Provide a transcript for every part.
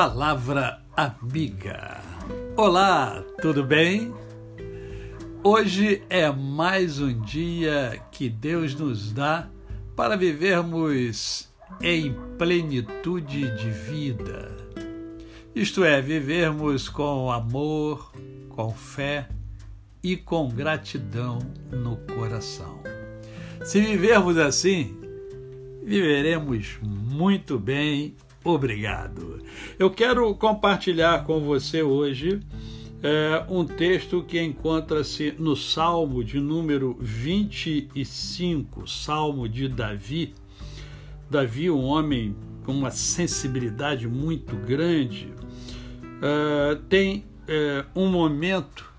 Palavra Amiga. Olá, tudo bem? Hoje é mais um dia que Deus nos dá para vivermos em plenitude de vida. Isto é, vivermos com amor, com fé e com gratidão no coração. Se vivermos assim, viveremos muito bem. Obrigado. Eu quero compartilhar com você hoje é, um texto que encontra-se no Salmo de número 25, Salmo de Davi. Davi, um homem com uma sensibilidade muito grande, é, tem é, um momento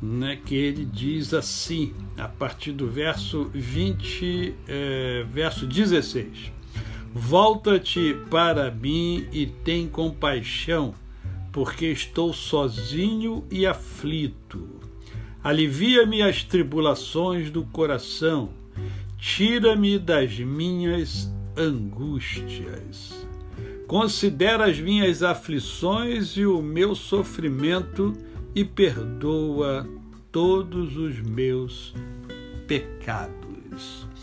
né, que ele diz assim, a partir do verso 20, é, verso 16: Volta-te para mim e tem compaixão, porque estou sozinho e aflito. Alivia-me as tribulações do coração, tira-me das minhas angústias. Considera as minhas aflições e o meu sofrimento e perdoa todos os meus pecados.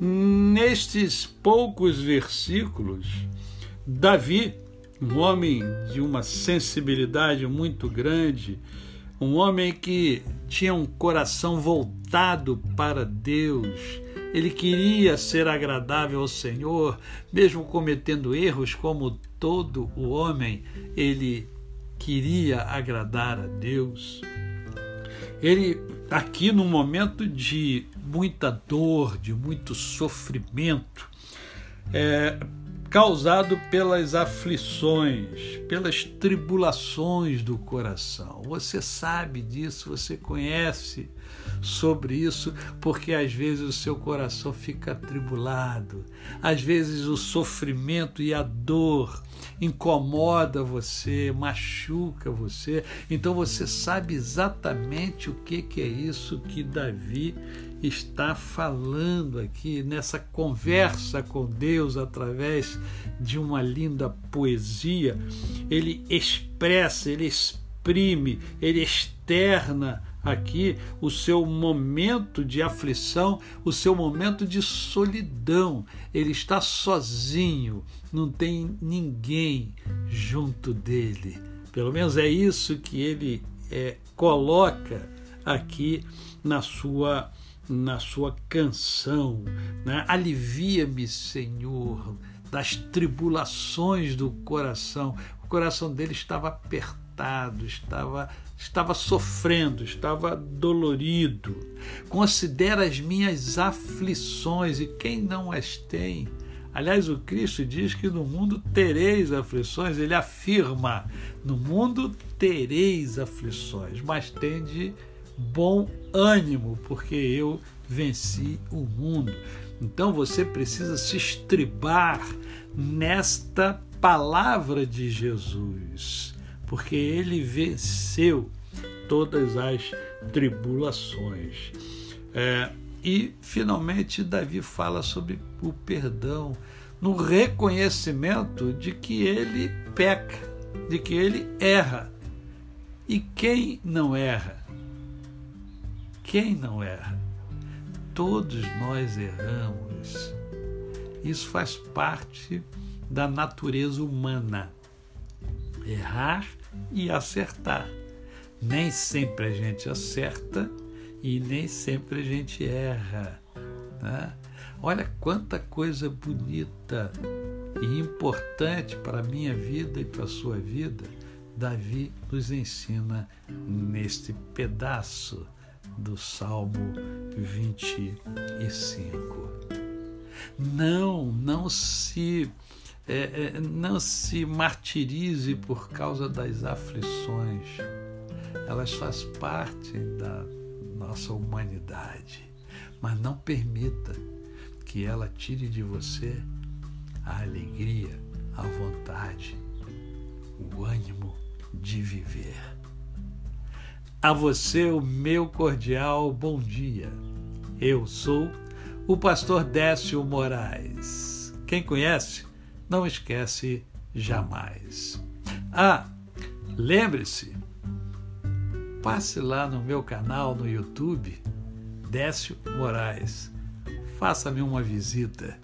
Nestes poucos versículos, Davi, um homem de uma sensibilidade muito grande, um homem que tinha um coração voltado para Deus, ele queria ser agradável ao Senhor, mesmo cometendo erros como todo o homem, ele queria agradar a Deus. Ele, aqui num momento de muita dor, de muito sofrimento, é, causado pelas aflições, pelas tribulações do coração. Você sabe disso, você conhece sobre isso, porque às vezes o seu coração fica atribulado, às vezes o sofrimento e a dor incomoda você, machuca você. Então você sabe exatamente o que, que é isso que Davi está falando aqui nessa conversa com Deus através de uma linda poesia. Ele expressa, ele exprime, ele externa aqui o seu momento de aflição, o seu momento de solidão. Ele está sozinho, não tem ninguém junto dele. Pelo menos é isso que ele é, coloca aqui na sua na sua canção. Né? Alivia-me, Senhor, das tribulações do coração. O coração dele estava apertado, estava, estava sofrendo, estava dolorido. Considera as minhas aflições e quem não as tem. Aliás, o Cristo diz que no mundo tereis aflições, ele afirma: no mundo tereis aflições, mas tende bom ânimo, porque eu venci o mundo. Então você precisa se estribar nesta palavra de Jesus, porque ele venceu todas as tribulações. É, e finalmente Davi fala sobre o perdão, no reconhecimento de que ele peca, de que ele erra. E quem não erra? Quem não erra? Todos nós erramos. Isso faz parte da natureza humana. Errar e acertar. Nem sempre a gente acerta e nem sempre a gente erra. Né? Olha quanta coisa bonita e importante para a minha vida e para a sua vida Davi nos ensina neste pedaço do Salmo 25. Não, não se é, é, não se martirize por causa das aflições. Elas fazem parte da nossa humanidade, mas não permita que ela tire de você a alegria, a vontade, o ânimo de viver. A você o meu cordial bom dia. Eu sou o pastor Décio Moraes. Quem conhece, não esquece jamais. Ah, lembre-se, passe lá no meu canal no YouTube, Décio Moraes. Faça-me uma visita.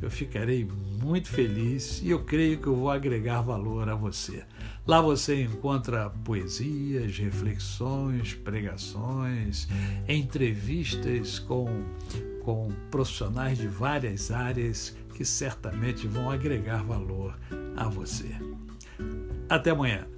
Eu ficarei muito feliz e eu creio que eu vou agregar valor a você. Lá você encontra poesias, reflexões, pregações, entrevistas com, com profissionais de várias áreas que certamente vão agregar valor a você. Até amanhã.